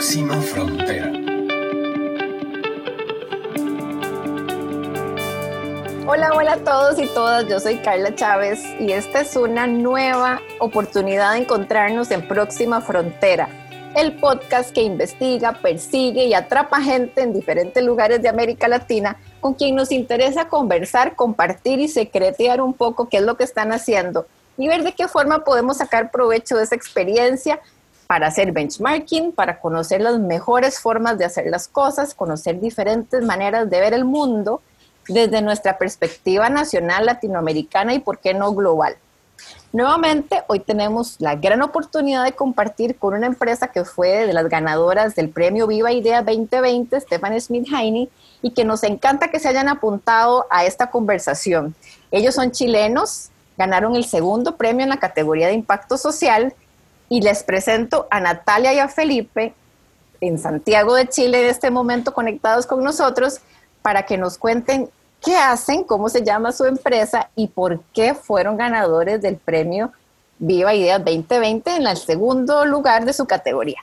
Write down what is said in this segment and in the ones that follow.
próxima frontera. Hola, hola a todos y todas, yo soy Carla Chávez y esta es una nueva oportunidad de encontrarnos en Próxima Frontera, el podcast que investiga, persigue y atrapa gente en diferentes lugares de América Latina con quien nos interesa conversar, compartir y secretear un poco qué es lo que están haciendo y ver de qué forma podemos sacar provecho de esa experiencia para hacer benchmarking, para conocer las mejores formas de hacer las cosas, conocer diferentes maneras de ver el mundo desde nuestra perspectiva nacional, latinoamericana y, por qué no, global. Nuevamente, hoy tenemos la gran oportunidad de compartir con una empresa que fue de las ganadoras del premio Viva Idea 2020, Stefan Smith Heine, y que nos encanta que se hayan apuntado a esta conversación. Ellos son chilenos, ganaron el segundo premio en la categoría de impacto social y les presento a Natalia y a Felipe en Santiago de Chile en este momento conectados con nosotros para que nos cuenten qué hacen, cómo se llama su empresa y por qué fueron ganadores del premio Viva Ideas 2020 en el segundo lugar de su categoría.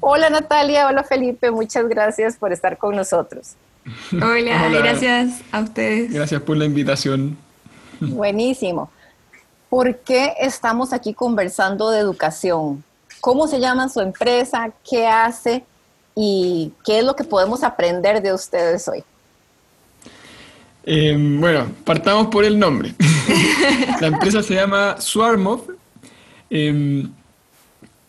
Hola Natalia, hola Felipe, muchas gracias por estar con nosotros. Hola, gracias a ustedes. Gracias por la invitación. Buenísimo. ¿Por qué estamos aquí conversando de educación? ¿Cómo se llama su empresa? ¿Qué hace? ¿Y qué es lo que podemos aprender de ustedes hoy? Em, bueno, partamos por el nombre. la empresa se llama Swarmov em,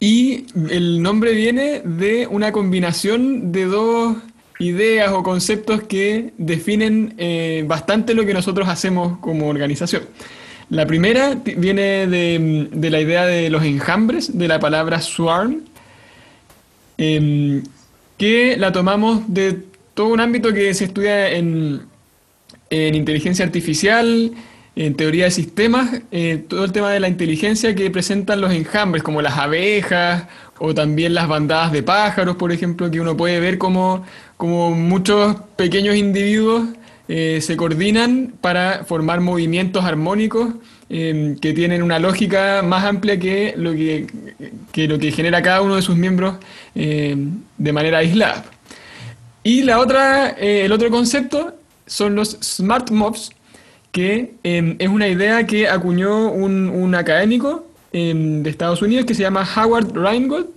y el nombre viene de una combinación de dos ideas o conceptos que definen eh, bastante lo que nosotros hacemos como organización. La primera viene de, la idea de los enjambres, de la palabra swarm, em, que la tomamos de todo un ámbito que se estudia en, en inteligencia artificial, en teoría de sistemas, eh, todo el tema de la inteligencia que presentan los enjambres, como las abejas o también las bandadas de pájaros, por ejemplo, que uno puede ver como muchos pequeños individuos eh, se coordinan para formar movimientos armónicos eh, que tienen una lógica más amplia que lo que, lo que genera cada uno de sus miembros de manera aislada. Y la otra, el otro concepto son los smart mobs, que em, es una idea que acuñó un, académico em, de Estados Unidos que se llama Howard Rheingold,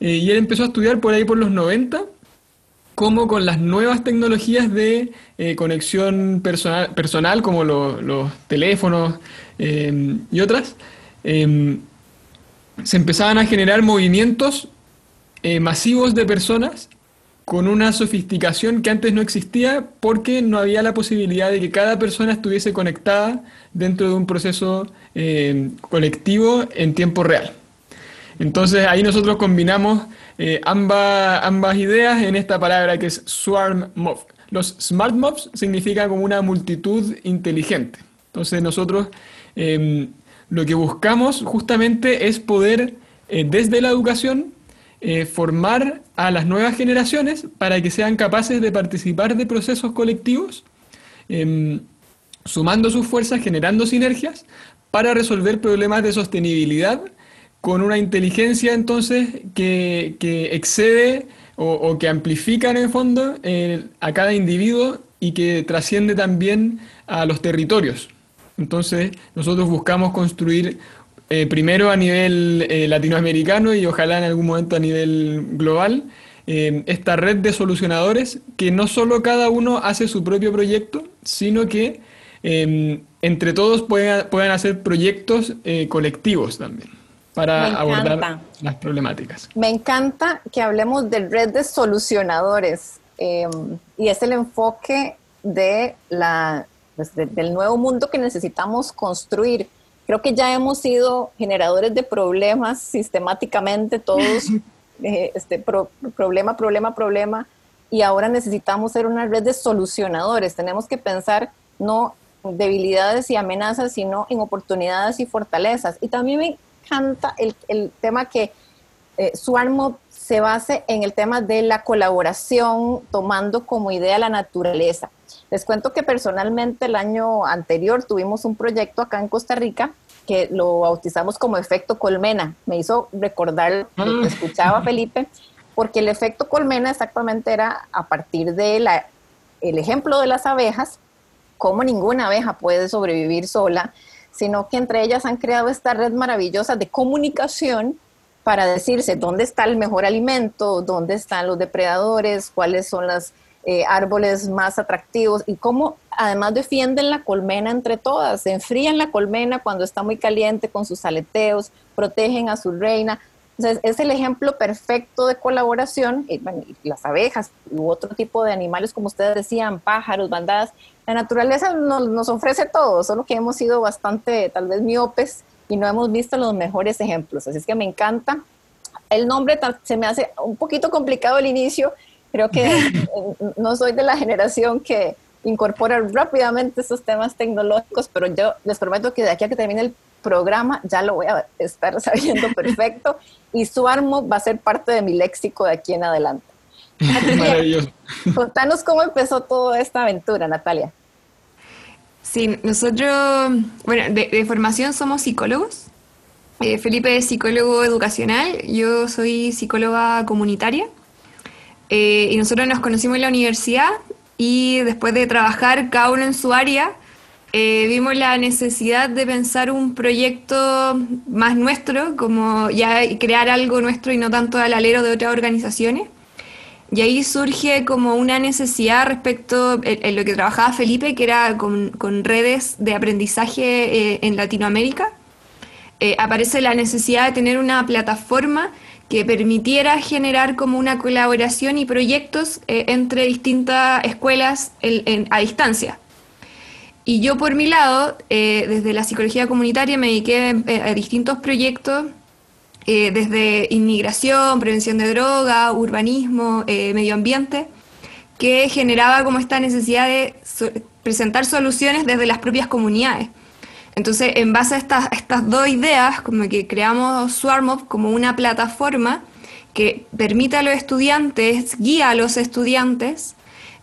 eh, y él empezó a estudiar por ahí por los 90 cómo con las nuevas tecnologías de eh, conexión personal, personal como los teléfonos em, y otras, se empezaban a generar movimientos eh, masivos de personas con una sofisticación que antes no existía porque no había la posibilidad de que cada persona estuviese conectada dentro de un proceso eh, colectivo en tiempo real. Entonces ahí nosotros combinamos eh, ambas, ideas en esta palabra que es swarm mob. Los smart mobs significan como una multitud inteligente. Entonces nosotros em, lo que buscamos justamente es poder eh, desde la educación eh, formar a las nuevas generaciones para que sean capaces de participar de procesos colectivos, em, sumando sus fuerzas, generando sinergias para resolver problemas de sostenibilidad con una inteligencia entonces que, excede o, que amplifica en el fondo a cada individuo y que trasciende también a los territorios. Entonces nosotros buscamos construir eh, primero a nivel eh, latinoamericano y ojalá en algún momento a nivel global, eh, esta red de solucionadores que no solo cada uno hace su propio proyecto, sino que entre todos puedan, puedan hacer proyectos colectivos también para abordar las problemáticas. Me encanta que hablemos de red de solucionadores y es el enfoque de la, pues, del nuevo mundo que necesitamos construir Creo que ya hemos sido generadores de problemas sistemáticamente, todos, eh, este, problema, problema, problema, y ahora necesitamos ser una red de solucionadores. Tenemos que pensar no debilidades y amenazas, sino en oportunidades y fortalezas. Y también me encanta el, el tema que eh, Swarmo se base en el tema de la colaboración, tomando como idea la naturaleza. Les cuento que personalmente el año anterior tuvimos un proyecto acá en Costa Rica que lo bautizamos como efecto colmena. Me hizo recordar lo que ah. escuchaba Felipe, porque el efecto colmena exactamente era a partir del el ejemplo de las abejas, cómo ninguna abeja puede sobrevivir sola, sino que entre ellas han creado esta red maravillosa de comunicación para decirse dónde está el mejor alimento, dónde están los depredadores, cuáles son los eh, árboles más atractivos y cómo además defienden la colmena entre todas, enfrían la colmena cuando está muy caliente con sus aleteos, protegen a su reina. Entonces, es el ejemplo perfecto de colaboración. Y, las abejas u otro tipo de animales, como ustedes decían, pájaros, bandadas, la naturaleza nos, nos, ofrece todo, solo que hemos sido bastante, tal vez, miopes y no hemos visto los mejores ejemplos. Así es que me encanta. El nombre se me hace un poquito complicado al inicio. Creo que no soy de la generación que incorpora rápidamente esos temas tecnológicos, pero yo les prometo que de aquí a que termine el programa ya lo voy a estar sabiendo perfecto y su armo va a ser parte de mi léxico de aquí en adelante. Maravilloso. Contanos cómo empezó toda esta aventura, Natalia. Sí, nosotros, bueno, de, formación somos psicólogos. Eh, Felipe es psicólogo educacional, yo soy psicóloga comunitaria. Eh, y nosotros nos conocimos en la universidad y después de trabajar cada uno en su área, eh, vimos la necesidad de pensar un proyecto más nuestro, como ya crear algo nuestro y no tanto al alero de otras organizaciones. Y ahí surge como una necesidad respecto a lo que trabajaba Felipe, que era con, redes de aprendizaje eh, en Latinoamérica. Eh, aparece la necesidad de tener una plataforma que permitiera generar como una colaboración y proyectos entre distintas escuelas a distancia. Y yo por mi lado, desde la psicología comunitaria, me dediqué a distintos proyectos eh, desde inmigración, prevención de droga, urbanismo, eh, medio ambiente, que generaba como esta necesidad de presentar soluciones desde las propias comunidades. Entonces, en base a estas, estas dos ideas, como que creamos SwarmUp como una plataforma que permite a los estudiantes, guía a los estudiantes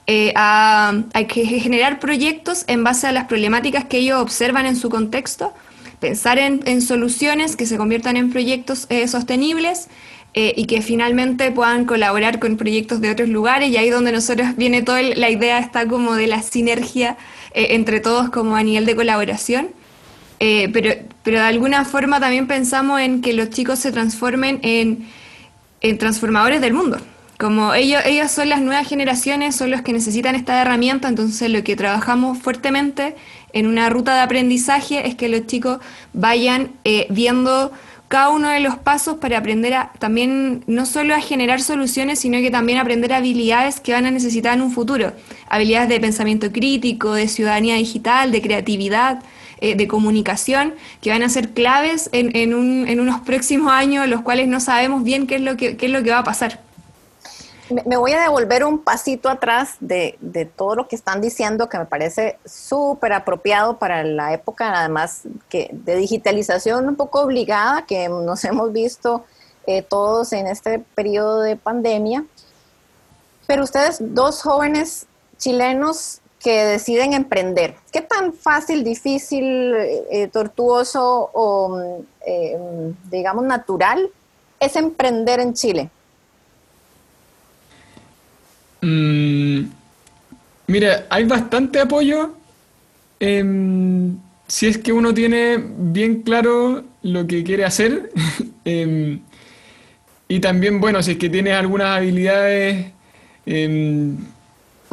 eh, a, a, generar proyectos en base a las problemáticas que ellos observan en su contexto pensar en, soluciones que se conviertan en proyectos eh, sostenibles eh, y que finalmente puedan colaborar con proyectos de otros lugares y ahí donde nosotros viene toda la idea está como de la sinergia eh, entre todos como a nivel de colaboración. pero, pero de alguna forma también pensamos en que los chicos se transformen en, en transformadores del mundo. Como ellos, ellos son las nuevas generaciones, son los que necesitan esta herramienta, entonces lo que trabajamos fuertemente en una ruta de aprendizaje es que los chicos vayan eh, viendo cada uno de los pasos para aprender a también no solo a generar soluciones, sino que también aprender habilidades que van a necesitar en un futuro. Habilidades de pensamiento crítico, de ciudadanía digital, de creatividad, eh, de comunicación, que van a ser claves en, en, un, en, unos próximos años, los cuales no sabemos bien qué es lo que, qué es lo que va a pasar me voy a devolver un pasito atrás de, todo lo que están diciendo, que me parece súper apropiado para la época, además, que de digitalización un poco obligada, que nos hemos visto eh, todos en este periodo de pandemia. Pero ustedes, dos jóvenes chilenos que deciden emprender, ¿qué tan fácil, difícil, eh, tortuoso o, eh, digamos, natural es emprender en Chile? Mm, mira, hay bastante apoyo em, si es que uno tiene bien claro lo que quiere hacer. Em, y también, bueno, si es que tienes algunas habilidades em,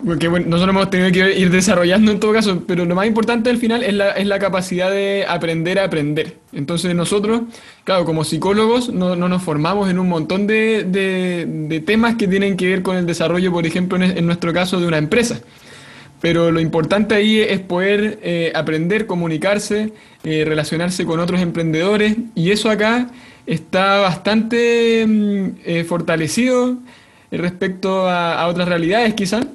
porque bueno, nosotros hemos tenido que ir desarrollando en todo caso, pero lo más importante al final es la, es la capacidad de aprender a aprender. Entonces nosotros, claro, como psicólogos no, no nos formamos en un montón de, de, temas que tienen que ver con el desarrollo, por ejemplo, en, nuestro caso, de una empresa. Pero lo importante ahí es poder eh, aprender, comunicarse, eh, relacionarse con otros emprendedores y eso acá está bastante mm, eh, fortalecido respecto a, a otras realidades quizás.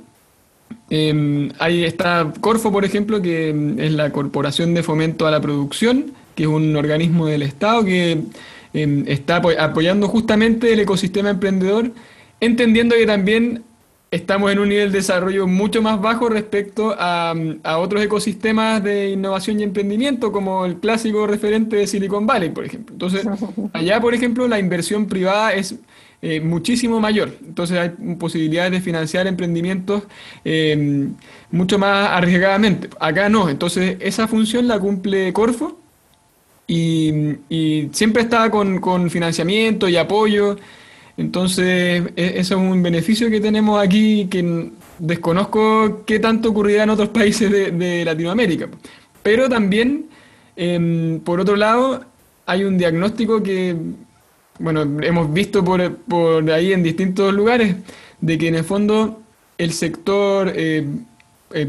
Eh, ahí está Corfo, por ejemplo, que em, es la Corporación de Fomento a la Producción, que es un organismo del Estado que em, está apoyando justamente el ecosistema emprendedor, entendiendo que también estamos en un nivel de desarrollo mucho más bajo respecto a, a, otros ecosistemas de innovación y emprendimiento, como el clásico referente de Silicon Valley, por ejemplo. Entonces, allá, por ejemplo, la inversión privada es eh, muchísimo mayor. Entonces, hay posibilidades de financiar emprendimientos eh, mucho más arriesgadamente. Acá no. Entonces, esa función la cumple Corfo y, siempre está con, con financiamiento y apoyo. Entonces, e, eso es un beneficio que tenemos aquí que desconozco qué tanto ocurrirá en otros países de, Latinoamérica. Pero también, em, por otro lado, hay un diagnóstico que, bueno, hemos visto por, por, ahí en distintos lugares, de que en el fondo el sector eh, eh,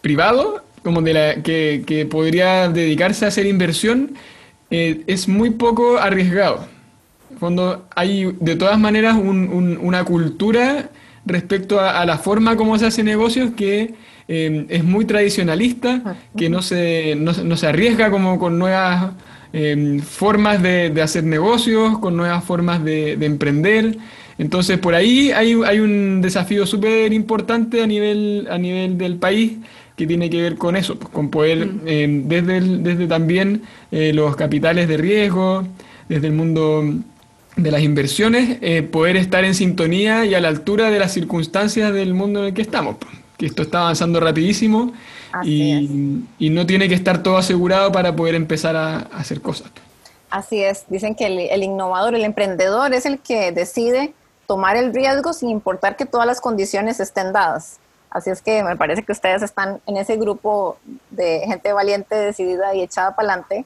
privado, como de la, que, que, podría dedicarse a hacer inversión, eh, es muy poco arriesgado. Fondo hay de todas maneras una cultura respecto a, la forma como se hace negocios que es muy tradicionalista, que no se, no, se arriesga como con nuevas eh, formas de, hacer negocios, con nuevas formas de, emprender. Entonces por ahí hay, hay un desafío súper importante a nivel, a nivel del país que tiene que ver con eso, pues, con poder, eh, desde, desde también los capitales de riesgo, desde el mundo de las inversiones, eh, poder estar en sintonía y a la altura de las circunstancias del mundo en el que estamos. Que esto está avanzando rapidísimo y, no tiene que estar todo asegurado para poder empezar a, hacer cosas. Así es, dicen que el, innovador, el emprendedor es el que decide tomar el riesgo sin importar que todas las condiciones estén dadas. Así es que me parece que ustedes están en ese grupo de gente valiente, decidida y echada para adelante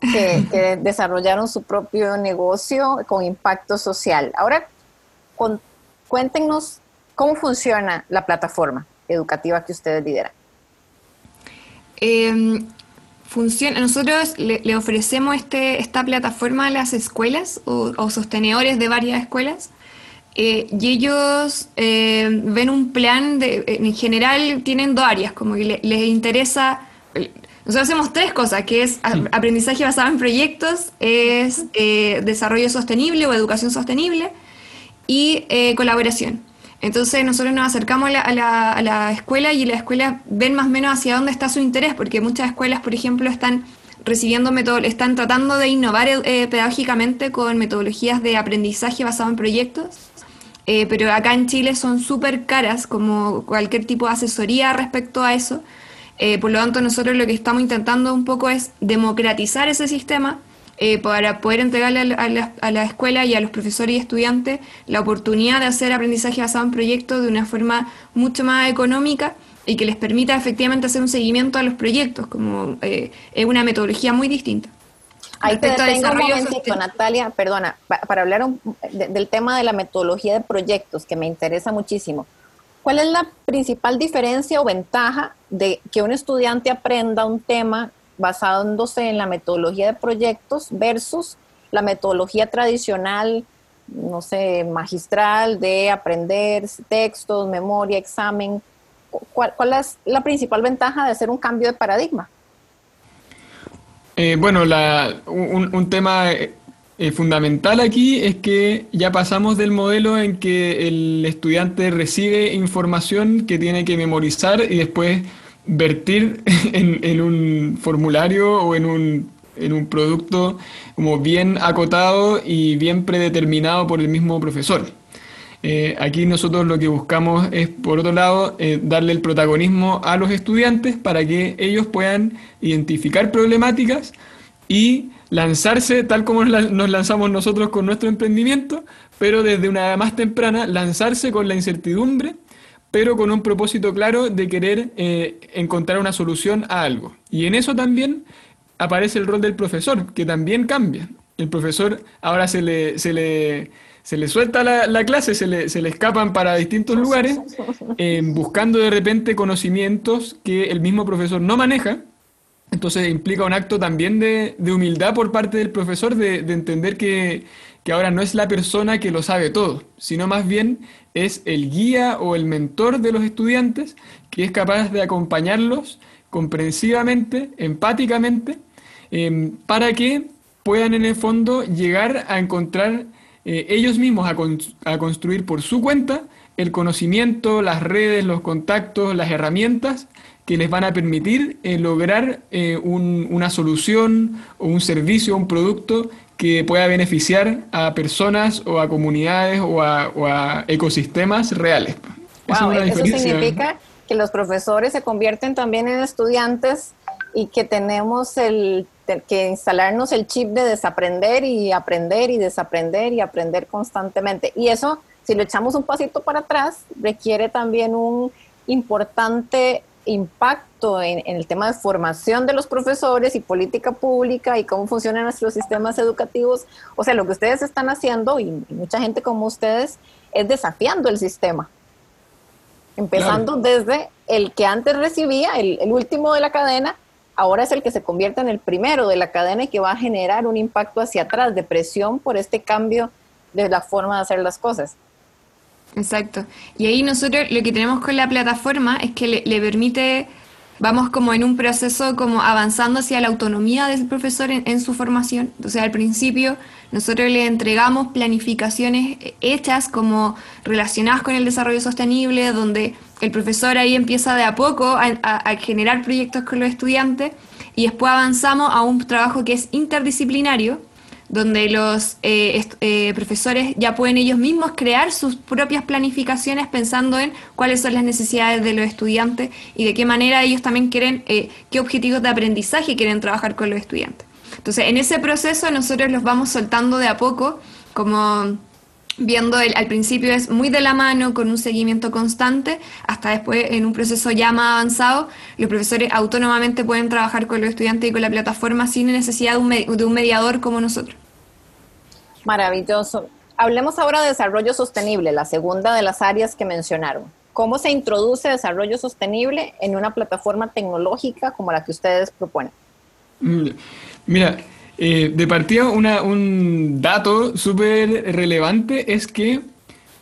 que, desarrollaron su propio negocio con impacto social. Ahora, cuéntenos cómo funciona la plataforma educativa que ustedes lideran. Em, funciona, nosotros le, ofrecemos este, esta plataforma a las escuelas o, sostenedores de varias escuelas eh, y ellos eh, ven un plan, de, en general tienen dos áreas, como que les interesa, nosotros hacemos tres cosas, que es aprendizaje basado en proyectos, es eh, desarrollo sostenible o educación sostenible y eh, colaboración. Entonces nosotros nos acercamos a la, escuela y la escuela ven más o menos hacia dónde está su interés, porque muchas escuelas, por ejemplo, están recibiendo están tratando de innovar eh, pedagógicamente con metodologías de aprendizaje basado en proyectos, pero acá en Chile son súper caras como cualquier tipo de asesoría respecto a eso. Eh, por lo tanto, nosotros lo que estamos intentando un poco es democratizar ese sistema eh, para poder entregarle a la, escuela y a los profesores y estudiantes la oportunidad de hacer aprendizaje basado en proyectos de una forma mucho más económica y que les permita efectivamente hacer un seguimiento a los proyectos, como eh, es una metodología muy distinta. Ahí te detengo un momentito, Natalia, perdona, para hablar del tema de la metodología de proyectos, que me interesa muchísimo. ¿Cuál es la principal diferencia o ventaja de que un estudiante aprenda un tema basándose en la metodología de proyectos versus la metodología tradicional, no sé, magistral de aprender textos, memoria, examen? ¿Cuál, es la principal ventaja de hacer un cambio de paradigma? Eh, bueno, un, un, tema eh, fundamental aquí es que ya pasamos del modelo en que el estudiante recibe información que tiene que memorizar y después vertir en, un formulario o en un, en un, producto como bien acotado y bien predeterminado por el mismo profesor. Eh, aquí nosotros lo que buscamos es, por otro lado, eh, darle el protagonismo a los estudiantes para que ellos puedan identificar problemáticas y lanzarse tal como nos lanzamos nosotros con nuestro emprendimiento, pero desde una edad más temprana, lanzarse con la incertidumbre, pero con un propósito claro de querer eh, encontrar una solución a algo. Y en eso también aparece el rol del profesor, que también cambia. El profesor ahora se le, se le, se le suelta la, clase, se le, se le, escapan para distintos lugares, eh, buscando de repente conocimientos que el mismo profesor no maneja entonces implica un acto también de, humildad por parte del profesor de, entender que, ahora no es la persona que lo sabe todo, sino más bien es el guía o el mentor de los estudiantes que es capaz de acompañarlos comprensivamente, empáticamente, em, para que puedan en el fondo llegar a encontrar eh, ellos mismos a, construir por su cuenta el conocimiento, las redes, los contactos, las herramientas que les van a permitir eh, lograr eh, una solución o un servicio o un producto que pueda beneficiar a personas o a comunidades o a, ecosistemas reales. Wow, eso significa que los profesores se convierten también en estudiantes y que tenemos el, que instalarnos el chip de desaprender y aprender y desaprender y aprender constantemente. Y eso, si lo echamos un pasito para atrás, requiere también un importante impacto en, el tema de formación de los profesores y política pública y cómo funcionan nuestros sistemas educativos. O sea, lo que ustedes están haciendo y, mucha gente como ustedes es desafiando el sistema. Empezando desde el que antes recibía, el, el último de la cadena, ahora es el que se convierte en el primero de la cadena y que va a generar un impacto hacia atrás de presión por este cambio de la forma de hacer las cosas. Exacto. Y ahí nosotros lo que tenemos con la plataforma es que le, permite, vamos como en un proceso como avanzando hacia la autonomía del profesor en, su formación. Entonces al principio nosotros le entregamos planificaciones hechas como relacionadas con el desarrollo sostenible, donde el profesor ahí empieza de a poco a generar proyectos con los estudiantes y después avanzamos a un trabajo que es interdisciplinario, donde los eh, eh, profesores ya pueden ellos mismos crear sus propias planificaciones pensando en cuáles son las necesidades de los estudiantes y de qué manera ellos también quieren, eh, qué objetivos de aprendizaje quieren trabajar con los estudiantes. Entonces, en ese proceso nosotros los vamos soltando de a poco, como viendo el, al principio es muy de la mano, con un seguimiento constante, hasta después en un proceso ya más avanzado, los profesores autónomamente pueden trabajar con los estudiantes y con la plataforma sin necesidad de un, de un mediador como nosotros. Maravilloso. Hablemos ahora de desarrollo sostenible, la segunda de las áreas que mencionaron. ¿Cómo se introduce desarrollo sostenible en una plataforma tecnológica como la que ustedes proponen? Mm, mira, eh, de partida, un dato súper relevante es que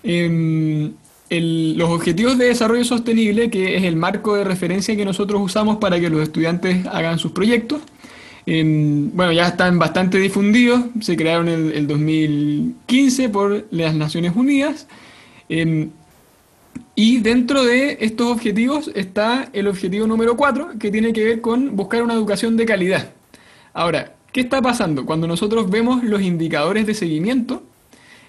em, los objetivos de desarrollo sostenible, que es el marco de referencia que nosotros usamos para que los estudiantes hagan sus proyectos, em, bueno, ya están bastante difundidos, se crearon en el 2015 por las Naciones Unidas. Em, y dentro de estos objetivos está el objetivo número 4, que tiene que ver con buscar una educación de calidad. Ahora, ¿Qué está pasando? Cuando nosotros vemos los indicadores de seguimiento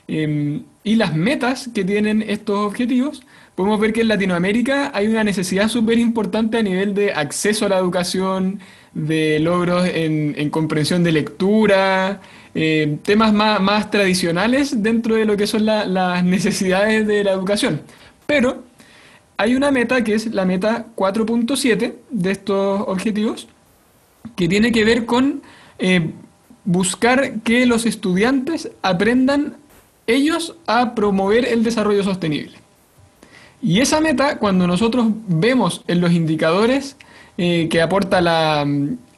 em, y las metas que tienen estos objetivos, podemos ver que en Latinoamérica hay una necesidad súper importante a nivel de acceso a la educación, de logros en, comprensión de lectura, em, temas más, tradicionales dentro de lo que son las necesidades de la educación. Pero hay una meta que es la meta 4.7 de estos objetivos, que tiene que ver con eh, buscar que los estudiantes aprendan ellos a promover el desarrollo sostenible. Y esa meta, cuando nosotros vemos en los indicadores eh, que aporta la,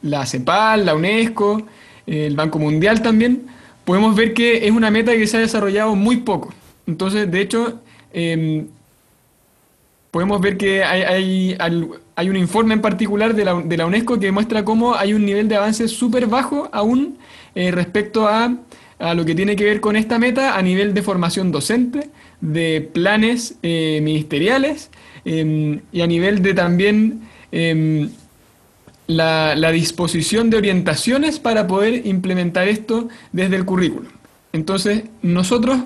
la, CEPAL, la UNESCO, el Banco Mundial también, podemos ver que es una meta que se ha desarrollado muy poco. Entonces, de hecho, em, podemos ver que hay, hay, un informe en particular de la, UNESCO que muestra cómo hay un nivel de avance súper bajo aún eh, respecto a, lo que tiene que ver con esta meta a nivel de formación docente, de planes eh, ministeriales em, y a nivel de también em, la, la disposición de orientaciones para poder implementar esto desde el currículum. Entonces, nosotros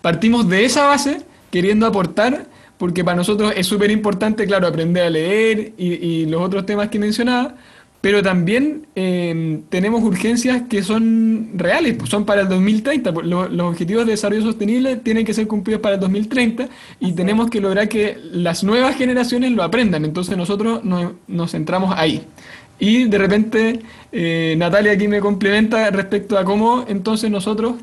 partimos de esa base queriendo aportar porque para nosotros es súper importante, claro, aprender a leer y, los otros temas que mencionaba, pero también em, tenemos urgencias que son reales, pues son para el 2030. Pues, los, objetivos de desarrollo sostenible tienen que ser cumplidos para el 2030 y tenemos que lograr que las nuevas generaciones lo aprendan. Entonces nosotros nos, centramos ahí. Y de repente eh, Natalia aquí me complementa respecto a cómo entonces nosotros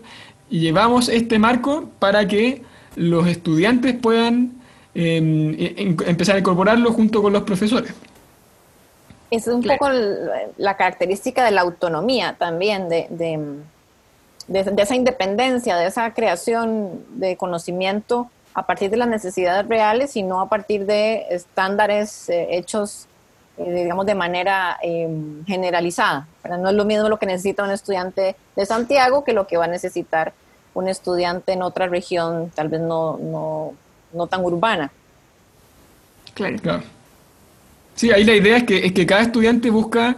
llevamos este marco para que los estudiantes puedan Em, empezar a incorporarlo junto con los profesores. Es un poco la característica de la autonomía también, de, de, esa independencia, de esa creación de conocimiento a partir de las necesidades reales y no a partir de estándares eh, hechos, eh, digamos, de manera em, generalizada. Pero no es lo mismo lo que necesita un estudiante de Santiago que lo que va a necesitar un estudiante en otra región, tal vez no, no no tan urbana. Claro. Sí, ahí la idea es que, es que cada estudiante busca,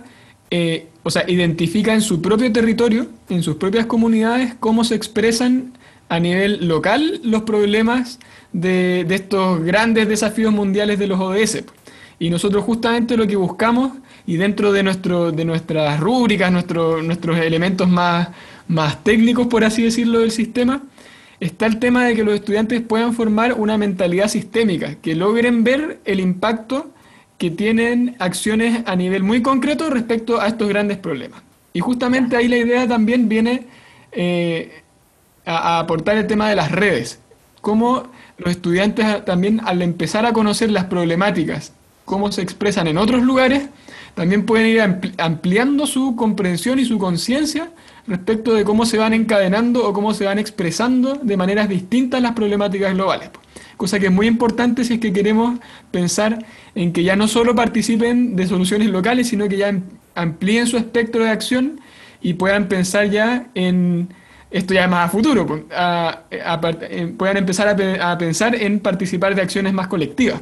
eh, o sea, identifica en su propio territorio, en sus propias comunidades, cómo se expresan a nivel local los problemas de, de estos grandes desafíos mundiales de los ODS. Y nosotros justamente lo que buscamos, y dentro de, nuestro, de nuestras rúbricas, nuestro, nuestros elementos más, más técnicos, por así decirlo, del sistema, está el tema de que los estudiantes puedan formar una mentalidad sistémica, que logren ver el impacto que tienen acciones a nivel muy concreto respecto a estos grandes problemas. Y justamente ahí la idea también viene eh, a, aportar el tema de las redes, cómo los estudiantes también al empezar a conocer las problemáticas, cómo se expresan en otros lugares, también pueden ir ampliando su comprensión y su conciencia respecto de cómo se van encadenando o cómo se van expresando de maneras distintas las problemáticas globales. Cosa que es muy importante si es que queremos pensar en que ya no solo participen de soluciones locales, sino que ya amplíen su espectro de acción y puedan pensar ya en, esto ya más a futuro, puedan empezar a, pensar en participar de acciones más colectivas.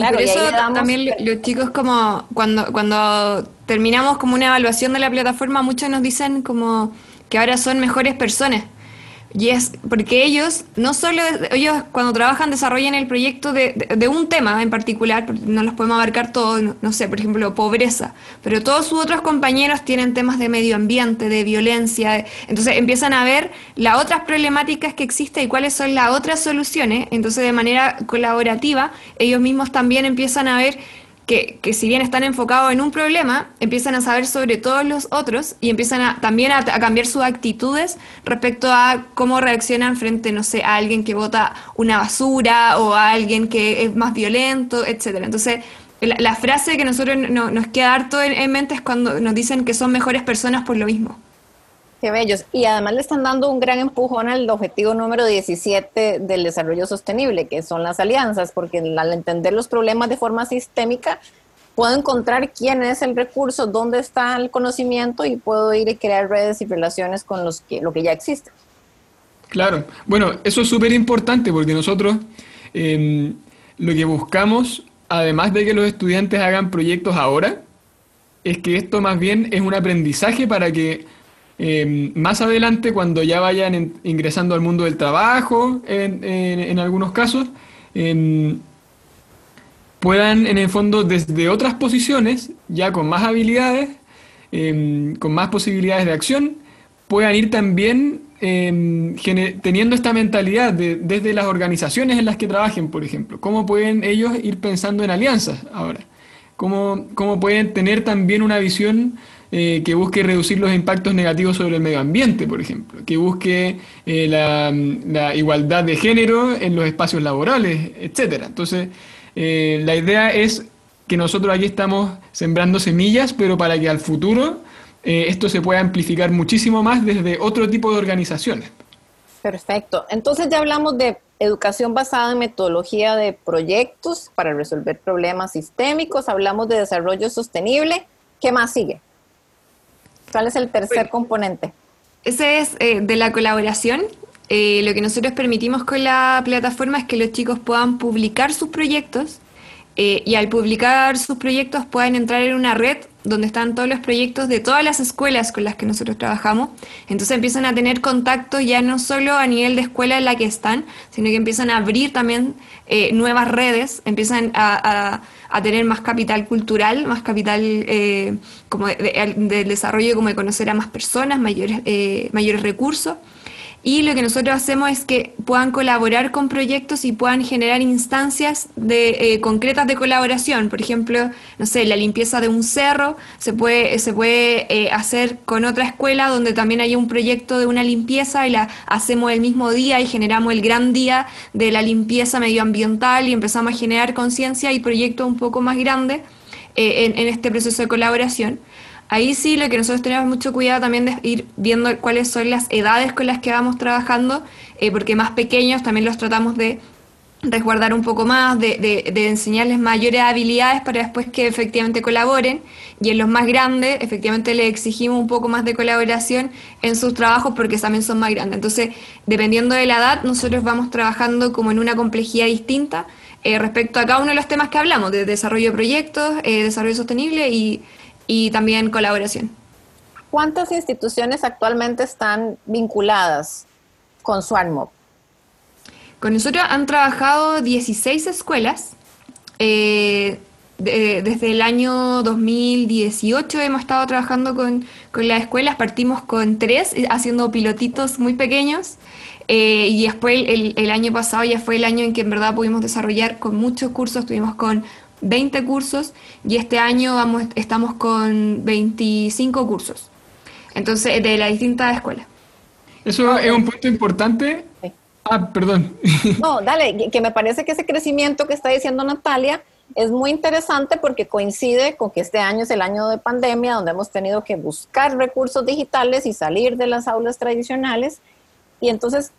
Claro, por eso también los chicos como cuando, cuando terminamos como una evaluación de la plataforma, muchos nos dicen como que ahora son mejores personas. Y es porque ellos, no solo ellos cuando trabajan desarrollan el proyecto de, de, un tema en particular, no los podemos abarcar todos, no, sé, por ejemplo, pobreza, pero todos sus otros compañeros tienen temas de medio ambiente, de violencia, entonces empiezan a ver las otras problemáticas que existen y cuáles son las otras soluciones, entonces de manera colaborativa ellos mismos también empiezan a ver que, si bien están enfocados en un problema, empiezan a saber sobre todos los otros y empiezan a, también a, cambiar sus actitudes respecto a cómo reaccionan frente, no sé, a alguien que bota una basura o a alguien que es más violento, etcétera. Entonces, la, frase que nosotros nos queda harto en mente es cuando nos dicen que son mejores personas por lo mismo. Qué bellos. Y además le están dando un gran empujón al objetivo número 17 del desarrollo sostenible, que son las alianzas, porque al entender los problemas de forma sistémica, puedo encontrar quién es el recurso, dónde está el conocimiento y puedo ir y crear redes y relaciones con los que, lo que ya existe. Claro. Bueno, eso es súper importante porque nosotros em, lo que buscamos, además de que los estudiantes hagan proyectos ahora, es que esto más bien es un aprendizaje para que Em, más adelante, cuando ya vayan ingresando al mundo del trabajo, en, algunos casos, em, puedan en el fondo desde otras posiciones, ya con más habilidades, em, con más posibilidades de acción, puedan ir también teniendo esta mentalidad desde las organizaciones en las que trabajen, por ejemplo. ¿Cómo pueden ellos ir pensando en alianzas ahora? ¿Cómo, cómo pueden tener también una visión eh, que busque reducir los impactos negativos sobre el medio ambiente, por ejemplo, que busque eh, la, igualdad de género en los espacios laborales, etcétera. Entonces, eh, la idea es que nosotros aquí estamos sembrando semillas, pero para que al futuro esto se pueda amplificar muchísimo más desde otro tipo de organizaciones. Perfecto. Entonces ya hablamos de educación basada en metodología de proyectos para resolver problemas sistémicos, hablamos de desarrollo sostenible. ¿Qué más sigue? ¿Cuál es el tercer componente? Ese es eh, de la colaboración. Eh, lo que nosotros permitimos con la plataforma es que los chicos puedan publicar sus proyectos eh, y al publicar sus proyectos puedan entrar en una red donde están todos los proyectos de todas las escuelas con las que nosotros trabajamos. Entonces empiezan a tener contacto ya no solo a nivel de escuela en la que están, sino que empiezan a abrir también nuevas redes, empiezan a a tener más capital cultural, más capital eh, como del desarrollo, como de conocer a más personas, mayores, eh, mayores recursos. Y lo que nosotros hacemos es que puedan colaborar con proyectos y puedan generar instancias de, eh, concretas de colaboración. Por ejemplo, no sé, la limpieza de un cerro se puede, se puede eh, hacer con otra escuela donde también haya un proyecto de una limpieza y la hacemos el mismo día y generamos el gran día de la limpieza medioambiental y empezamos a generar conciencia y proyectos un poco más grandes eh, en, en este proceso de colaboración. Ahí sí lo que nosotros tenemos mucho cuidado también de ir viendo cuáles son las edades con las que vamos trabajando, eh, porque más pequeños también los tratamos de resguardar un poco más, de, enseñarles mayores habilidades para después que efectivamente colaboren. Y en los más grandes, efectivamente les exigimos un poco más de colaboración en sus trabajos porque también son más grandes. Entonces, dependiendo de la edad, nosotros vamos trabajando como en una complejidad distinta eh, respecto a cada uno de los temas que hablamos, de desarrollo de proyectos, eh, desarrollo sostenible y, y también colaboración. ¿Cuántas instituciones actualmente están vinculadas con SwarmOp? Con nosotros han trabajado 16 escuelas. Eh, desde el año 2018 hemos estado trabajando con, las escuelas. Partimos con tres, eh, haciendo pilotitos muy pequeños. Eh, y después el, año pasado ya fue el año en que en verdad pudimos desarrollar con muchos cursos. Estuvimos con 20 cursos y este año vamos, estamos con 25 cursos. Entonces, de las distintas escuelas. Eso es un punto importante Ah, perdón. No, dale, que me parece que ese crecimiento que está diciendo Natalia es muy interesante porque coincide con que este año es el año de pandemia donde hemos tenido que buscar recursos digitales y salir de las aulas tradicionales. Y entonces,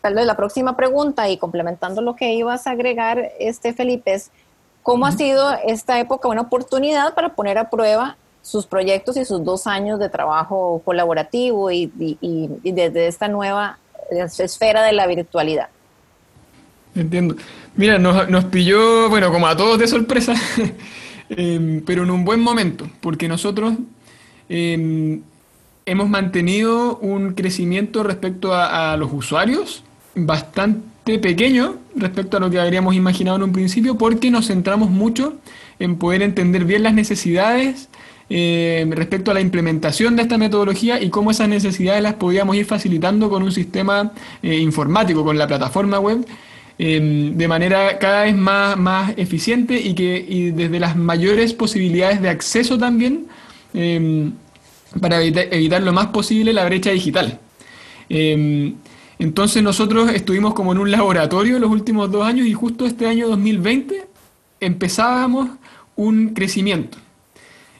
tal vez la próxima pregunta y complementando lo que ibas a agregar, este Felipe, es cómo ha sido esta época una oportunidad para poner a prueba sus proyectos y sus dos años de trabajo colaborativo y, y desde esta nueva esfera de la virtualidad. Entiendo. Mira, nos, pilló, bueno, como a todos de sorpresa, em, pero en un buen momento, porque nosotros em, hemos mantenido un crecimiento respecto a, a, los usuarios bastante pequeño respecto a lo que habríamos imaginado en un principio, porque nos centramos mucho en poder entender bien las necesidades eh, respecto a la implementación de esta metodología y cómo esas necesidades las podíamos ir facilitando con un sistema eh, informático, con la plataforma web, em, de manera cada vez más, más eficiente y, que, desde las mayores posibilidades de acceso también em, para evitar, lo más posible la brecha digital. Entonces nosotros estuvimos como en un laboratorio los últimos dos años y justo este año 2020 empezábamos un crecimiento.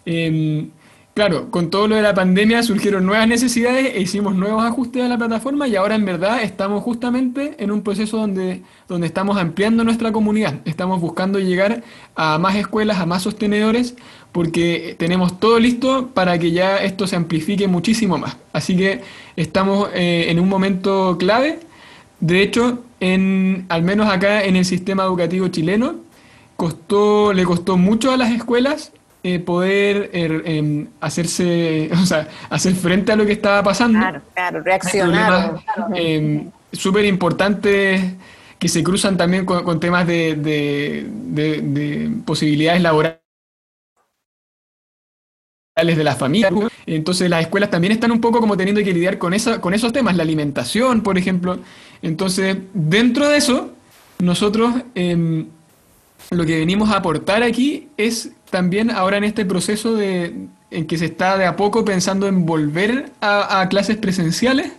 Em, claro, con todo lo de la pandemia surgieron nuevas necesidades e hicimos nuevos ajustes a la plataforma y ahora en verdad estamos justamente en un proceso donde, donde estamos ampliando nuestra comunidad. Estamos buscando llegar a más escuelas, a más sostenedores, porque tenemos todo listo para que ya esto se amplifique muchísimo más. Así que estamos eh, en un momento clave. De hecho, en, al menos acá en el sistema educativo chileno, costó, le costó mucho a las escuelas eh, poder er, em, hacerse, o sea, hacer frente a lo que estaba pasando. Claro, claro, reaccionar. Em, súper importantes que se cruzan también con, temas de, de, posibilidades laborales de la familia. Entonces las escuelas también están un poco como teniendo que lidiar con, esa, con esos temas, la alimentación, por ejemplo. Entonces, dentro de eso, nosotros em, lo que venimos a aportar aquí es también ahora en este proceso de, en que se está de a poco pensando en volver a, clases presenciales,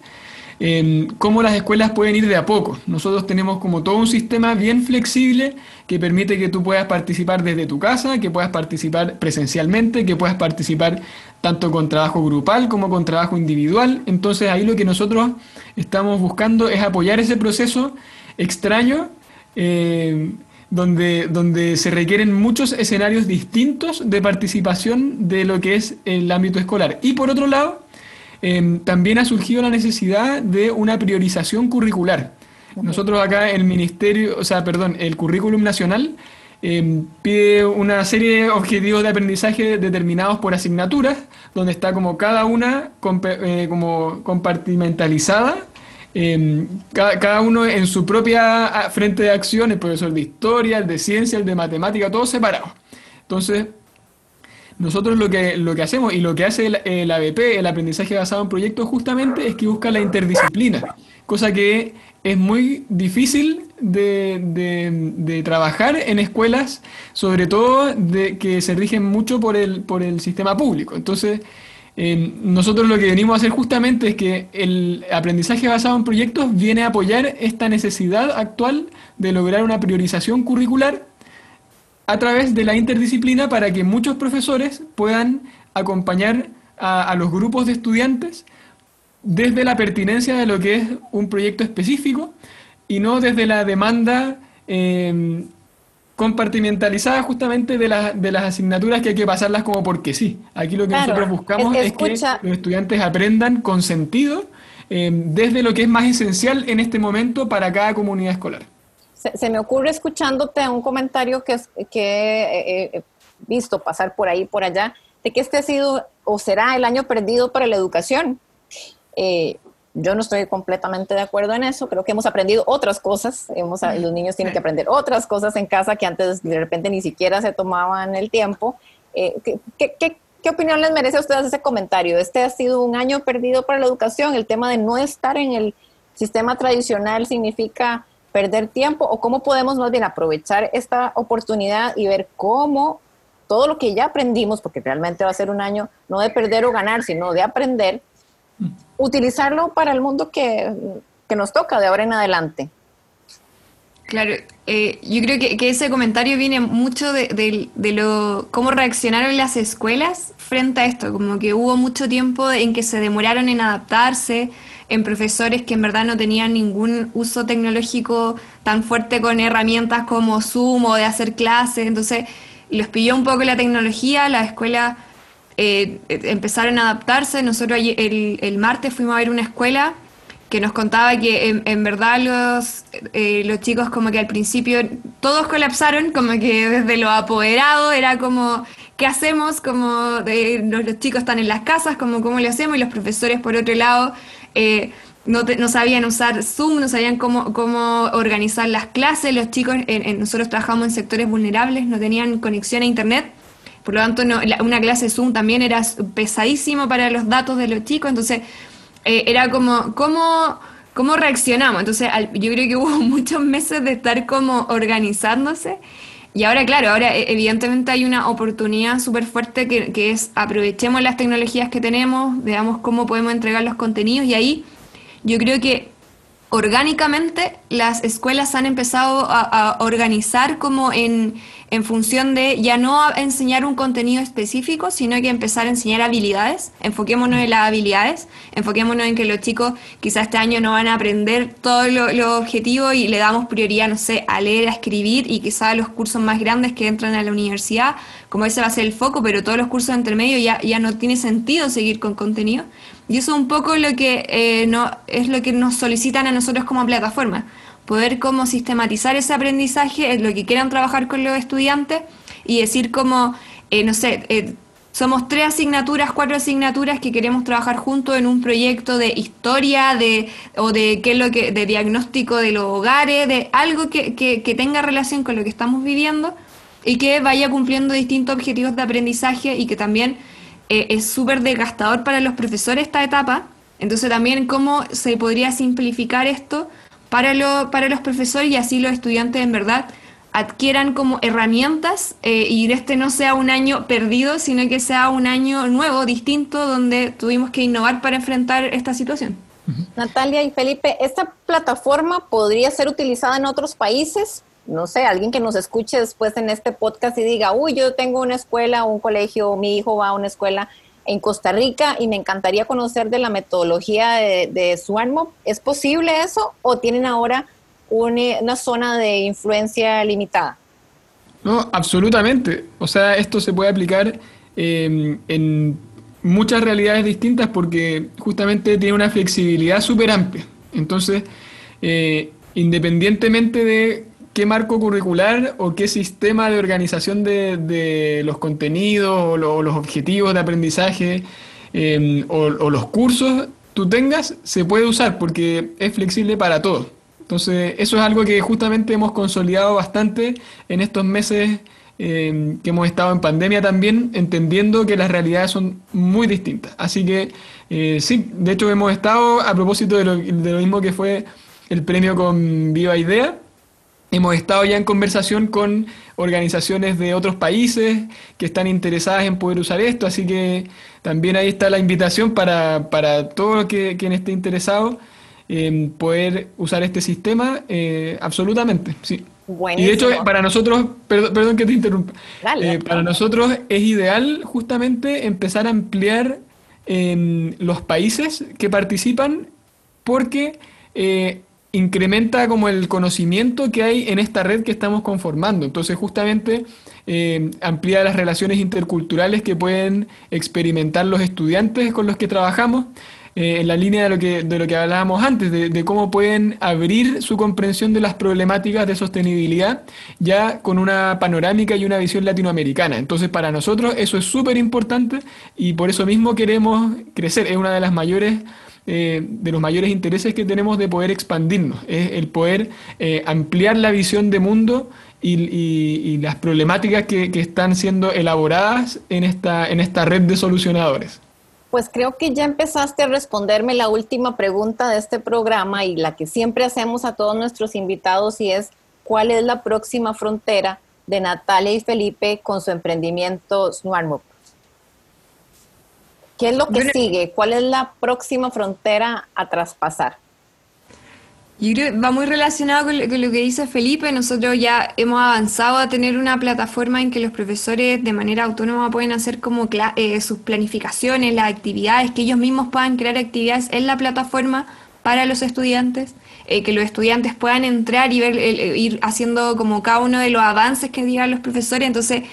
en cómo las escuelas pueden ir de a poco. Nosotros tenemos como todo un sistema bien flexible que permite que tú puedas participar desde tu casa, que puedas participar presencialmente, que puedas participar tanto con trabajo grupal como con trabajo individual. Entonces ahí lo que nosotros estamos buscando es apoyar ese proceso extraño. Eh, donde, donde se requieren muchos escenarios distintos de participación de lo que es el ámbito escolar. Y por otro lado, em, también ha surgido la necesidad de una priorización curricular. Nosotros acá el ministerio, o sea, perdón, el currículum nacional em, pide una serie de objetivos de aprendizaje determinados por asignaturas, donde está como cada una eh, como compartimentalizada Em, cada, uno en su propia ah, frente de acción, el profesor de historia, el de ciencia, el de matemática, todos separados. Entonces, nosotros lo que, lo que hacemos y lo que hace el, ABP, el aprendizaje basado en proyectos, justamente es que busca la interdisciplina, cosa que es muy difícil de, trabajar en escuelas, sobre todo de, que se rigen mucho por el, por el sistema público. Entonces, nosotros lo que venimos a hacer justamente es que el aprendizaje basado en proyectos viene a apoyar esta necesidad actual de lograr una priorización curricular a través de la interdisciplina para que muchos profesores puedan acompañar a, los grupos de estudiantes desde la pertinencia de lo que es un proyecto específico y no desde la demanda eh, compartimentalizada justamente de, de, las asignaturas que hay que pasarlas como porque sí. Aquí lo que nosotros buscamos es, que los estudiantes aprendan con sentido eh, desde lo que es más esencial en este momento para cada comunidad escolar. Se, me ocurre escuchándote un comentario que, que he visto pasar por ahí por allá, de que este ha sido o será el año perdido para la educación. Eh, yo no estoy completamente de acuerdo en eso. Creo que hemos aprendido otras cosas. Hemos, los niños tienen que aprender otras cosas en casa que antes de repente ni siquiera se tomaban el tiempo. Eh, ¿qué, qué, qué, opinión les merece a ustedes ese comentario? Este ha sido un año perdido para la educación. El tema de no estar en el sistema tradicional significa perder tiempo o cómo podemos más bien aprovechar esta oportunidad y ver cómo todo lo que ya aprendimos, porque realmente va a ser un año no de perder o ganar, sino de aprender, utilizarlo para el mundo que, nos toca de ahora en adelante. Claro, eh, yo creo que, ese comentario viene mucho de, lo cómo reaccionaron las escuelas frente a esto, como que hubo mucho tiempo en que se demoraron en adaptarse, en profesores que en verdad no tenían ningún uso tecnológico tan fuerte con herramientas como Zoom o de hacer clases, entonces los pilló un poco la tecnología, la escuela eh, empezaron a adaptarse. Nosotros el, el, martes fuimos a ver una escuela que nos contaba que en, verdad los, eh, los chicos como que al principio todos colapsaron, como que desde lo apoderado era como, ¿qué hacemos? Como los, chicos están en las casas, como cómo lo hacemos y los profesores por otro lado eh, no, no, sabían usar Zoom, no sabían cómo, cómo organizar las clases, los chicos, nosotros trabajamos en sectores vulnerables, no tenían conexión a Internet por lo tanto, una clase Zoom también era pesadísimo para los datos de los chicos, entonces eh, era como, ¿cómo, ¿cómo reaccionamos? Entonces, yo creo que hubo muchos meses de estar como organizándose. Y ahora, claro, ahora e, evidentemente hay una oportunidad súper fuerte que, que, es aprovechemos las tecnologías que tenemos, veamos cómo podemos entregar los contenidos y ahí yo creo que orgánicamente las escuelas han empezado a organizar como en, en función de ya no enseñar un contenido específico, sino que empezar a enseñar habilidades. Enfoquémonos en las habilidades, enfoquémonos en que los chicos quizás este año no van a aprender todo lo, objetivo y le damos prioridad, no sé, a leer, a escribir y quizás los cursos más grandes que entran a la universidad, como ese va a ser el foco, pero todos los cursos intermedios ya, ya no tiene sentido seguir con contenido. Y eso es un poco lo que eh, no, es lo que nos solicitan a nosotros como plataforma. Poder como sistematizar ese aprendizaje, es lo que quieran trabajar con los estudiantes y decir como, eh, no sé, eh, somos tres asignaturas, cuatro asignaturas que queremos trabajar juntos en un proyecto de historia de, o de qué es lo que, de diagnóstico de los hogares, de algo que, que, tenga relación con lo que estamos viviendo y que vaya cumpliendo distintos objetivos de aprendizaje y que también eh, es súper desgastador para los profesores esta etapa. Entonces también cómo se podría simplificar esto para, lo, para los profesores y así los estudiantes en verdad adquieran como herramientas eh, y este no sea un año perdido, sino que sea un año nuevo, distinto, donde tuvimos que innovar para enfrentar esta situación. Natalia y Felipe, ¿esta plataforma podría ser utilizada en otros países? No sé, alguien que nos escuche después en este podcast y diga, uy, yo tengo una escuela, un colegio, mi hijo va a una escuela en Costa Rica y me encantaría conocer de la metodología de, de ¿Es posible eso o tienen ahora una, zona de influencia limitada? No, absolutamente. O sea, esto se puede aplicar em, en muchas realidades distintas porque justamente tiene una flexibilidad súper amplia. Entonces, eh, independientemente de qué marco curricular o qué sistema de organización de, los contenidos o, los objetivos de aprendizaje em, o, los cursos tú tengas, se puede usar porque es flexible para todos. Entonces, eso es algo que justamente hemos consolidado bastante en estos meses em, que hemos estado en pandemia también, entendiendo que las realidades son muy distintas. Así que, eh, sí, de hecho hemos estado, a propósito de lo, de lo mismo que fue el premio con Viva Idea, Hemos estado ya en conversación con organizaciones de otros países que están interesadas en poder usar esto, así que también ahí está la invitación para, para todo que, quien esté interesado en poder usar este sistema, eh, absolutamente, sí. Y de hecho, para nosotros, perdón, que te interrumpa, eh, para nosotros es ideal justamente empezar a ampliar los países que participan porque... Eh, incrementa como el conocimiento que hay en esta red que estamos conformando. Entonces justamente eh, amplía las relaciones interculturales que pueden experimentar los estudiantes con los que trabajamos. Eh, en la línea de lo que, de lo que hablábamos antes, de, cómo pueden abrir su comprensión de las problemáticas de sostenibilidad ya con una panorámica y una visión latinoamericana. Entonces, para nosotros eso es súper importante y por eso mismo queremos crecer. Es una de las mayores eh, de los mayores intereses que tenemos de poder expandirnos, es el poder eh, ampliar la visión de mundo y, las problemáticas que, están siendo elaboradas en esta, en esta red de solucionadores. Pues creo que ya empezaste a responderme la última pregunta de este programa y la que siempre hacemos a todos nuestros invitados y es, ¿cuál es la próxima frontera de Natalia y Felipe con su emprendimiento Swarmop? ¿Qué es lo que sigue? ¿Cuál es la próxima frontera a traspasar? Yo creo que va muy relacionado con lo, que dice Felipe. Nosotros ya hemos avanzado a tener una plataforma en que los profesores de manera autónoma pueden hacer como eh, sus planificaciones, las actividades, que ellos mismos puedan crear actividades en la plataforma para los estudiantes, eh, que los estudiantes puedan entrar y ver, ir haciendo como cada uno de los avances que digan los profesores. Entonces,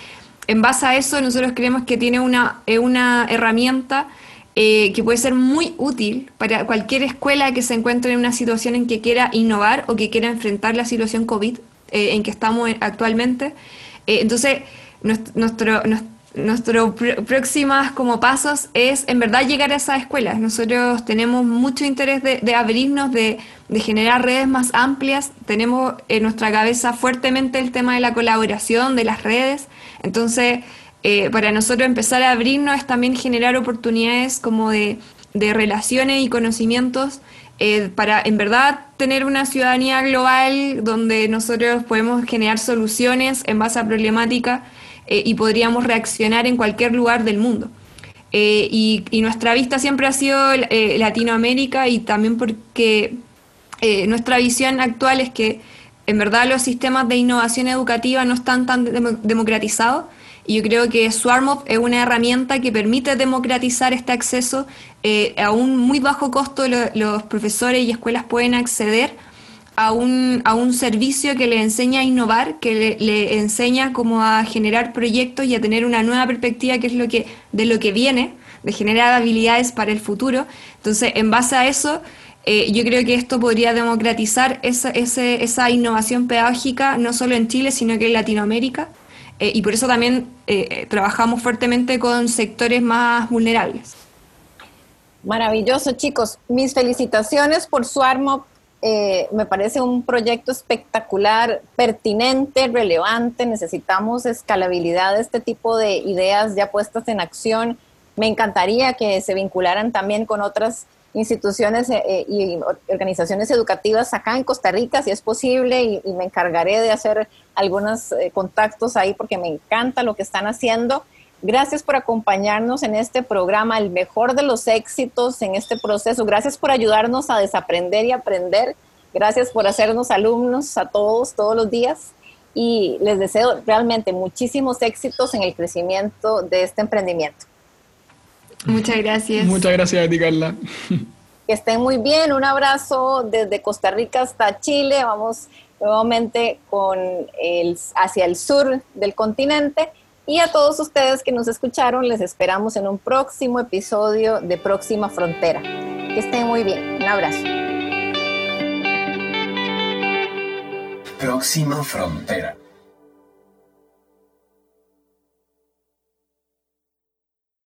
en base a eso, nosotros creemos que tiene una, una herramienta eh, que puede ser muy útil para cualquier escuela que se encuentre en una situación en que quiera innovar o que quiera enfrentar la situación COVID eh, en que estamos actualmente. Eh, entonces, nuestro, próximas como pasos es en verdad llegar a esas escuelas. Nosotros tenemos mucho interés de, de abrirnos, de, de, generar redes más amplias. Tenemos en nuestra cabeza fuertemente el tema de la colaboración, de las redes. Entonces, eh, para nosotros empezar a abrirnos es también generar oportunidades como de, relaciones y conocimientos eh, para en verdad tener una ciudadanía global donde nosotros podemos generar soluciones en base a problemática eh, y podríamos reaccionar en cualquier lugar del mundo. y, nuestra vista siempre ha sido Latinoamérica y también porque nuestra visión actual es que en verdad los sistemas de innovación educativa no están tan democratizados y yo creo que SwarmOp es una herramienta que permite democratizar este acceso eh, a un muy bajo costo. los profesores y escuelas pueden acceder a un, a un servicio que le enseña a innovar, que le, enseña cómo a generar proyectos y a tener una nueva perspectiva, que es lo que, de lo que viene, de generar habilidades para el futuro. Entonces, en base a eso, eh, yo creo que esto podría democratizar esa, esa innovación pedagógica, no solo en Chile, sino que en Latinoamérica. Eh, y por eso también eh, trabajamos fuertemente con sectores más vulnerables. Maravilloso, chicos. Mis felicitaciones por su armo. Eh, me parece un proyecto espectacular, pertinente, relevante. Necesitamos escalabilidad de este tipo de ideas ya puestas en acción. Me encantaría que se vincularan también con otras instituciones eh, eh, y organizaciones educativas acá en Costa Rica, si es posible, y, me encargaré de hacer algunos eh, contactos ahí porque me encanta lo que están haciendo. Gracias por acompañarnos en este programa, el mejor de los éxitos en este proceso. Gracias por ayudarnos a desaprender y aprender. Gracias por hacernos alumnos a todos, todos los días. Y les deseo realmente muchísimos éxitos en el crecimiento de este emprendimiento. Muchas gracias. Muchas gracias a ti, Carla. Que estén muy bien. Un abrazo desde Costa Rica hasta Chile. Vamos nuevamente con el, hacia el sur del continente. Y a todos ustedes que nos escucharon, les esperamos en un próximo episodio de Próxima Frontera. Que estén muy bien. Un abrazo. Próxima Frontera.